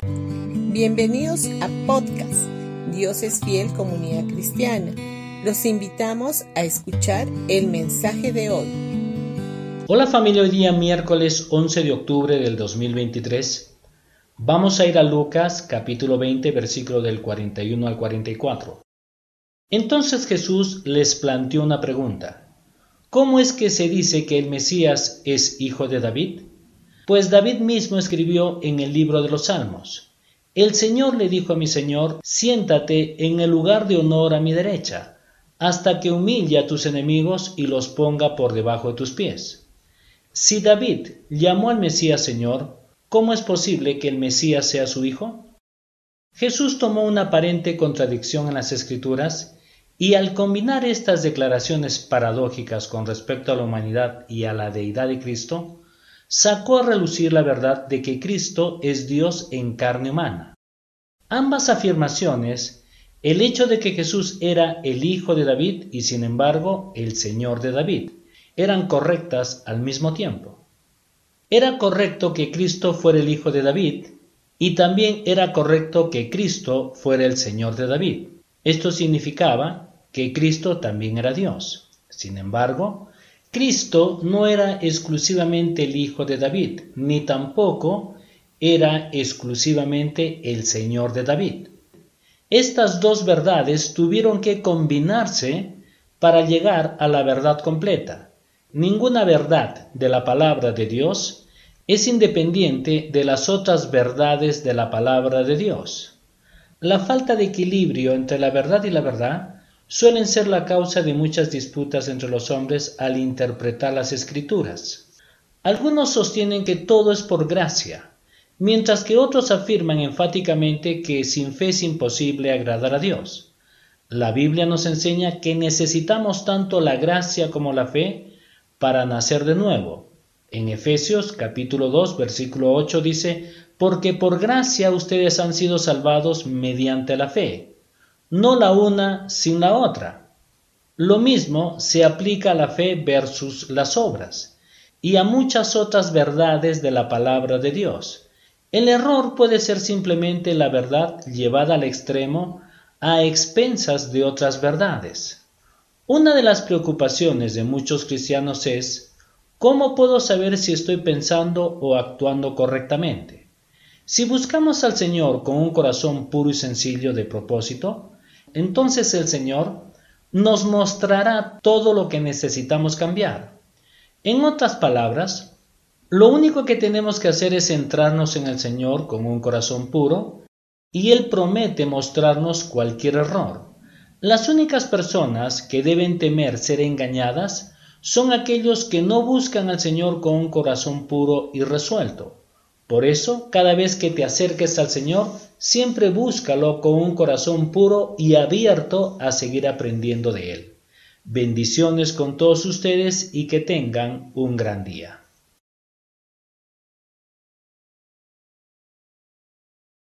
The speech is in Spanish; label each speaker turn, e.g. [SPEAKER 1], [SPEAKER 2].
[SPEAKER 1] Bienvenidos a podcast Dios es fiel comunidad cristiana. Los invitamos a escuchar el mensaje de hoy.
[SPEAKER 2] Hola familia, hoy día miércoles 11 de octubre del 2023. Vamos a ir a Lucas capítulo 20 versículo del 41 al 44. Entonces Jesús les planteó una pregunta. ¿Cómo es que se dice que el Mesías es hijo de David? Pues David mismo escribió en el libro de los Salmos. El Señor le dijo a mi Señor, siéntate en el lugar de honor a mi derecha, hasta que humille a tus enemigos y los ponga por debajo de tus pies. Si David llamó al Mesías Señor, ¿cómo es posible que el Mesías sea su hijo? Jesús tomó una aparente contradicción en las Escrituras y al combinar estas declaraciones paradójicas con respecto a la humanidad y a la deidad de Cristo, sacó a relucir la verdad de que Cristo es Dios en carne humana. Ambas afirmaciones, el hecho de que Jesús era el Hijo de David y sin embargo el Señor de David, eran correctas al mismo tiempo. Era correcto que Cristo fuera el Hijo de David y también era correcto que Cristo fuera el Señor de David. Esto significaba que Cristo también era Dios. Sin embargo, Cristo no era exclusivamente el Hijo de David, ni tampoco era exclusivamente el Señor de David. Estas dos verdades tuvieron que combinarse para llegar a la verdad completa. Ninguna verdad de la palabra de Dios es independiente de las otras verdades de la palabra de Dios. La falta de equilibrio entre la verdad y la verdad suelen ser la causa de muchas disputas entre los hombres al interpretar las escrituras. Algunos sostienen que todo es por gracia, mientras que otros afirman enfáticamente que sin fe es imposible agradar a Dios. La Biblia nos enseña que necesitamos tanto la gracia como la fe para nacer de nuevo. En Efesios capítulo 2 versículo 8 dice, porque por gracia ustedes han sido salvados mediante la fe no la una sin la otra. Lo mismo se aplica a la fe versus las obras y a muchas otras verdades de la palabra de Dios. El error puede ser simplemente la verdad llevada al extremo a expensas de otras verdades. Una de las preocupaciones de muchos cristianos es ¿cómo puedo saber si estoy pensando o actuando correctamente? Si buscamos al Señor con un corazón puro y sencillo de propósito, entonces el Señor nos mostrará todo lo que necesitamos cambiar. En otras palabras, lo único que tenemos que hacer es centrarnos en el Señor con un corazón puro y Él promete mostrarnos cualquier error. Las únicas personas que deben temer ser engañadas son aquellos que no buscan al Señor con un corazón puro y resuelto. Por eso, cada vez que te acerques al Señor, siempre búscalo con un corazón puro y abierto a seguir aprendiendo de Él. Bendiciones con todos ustedes y que tengan un gran día.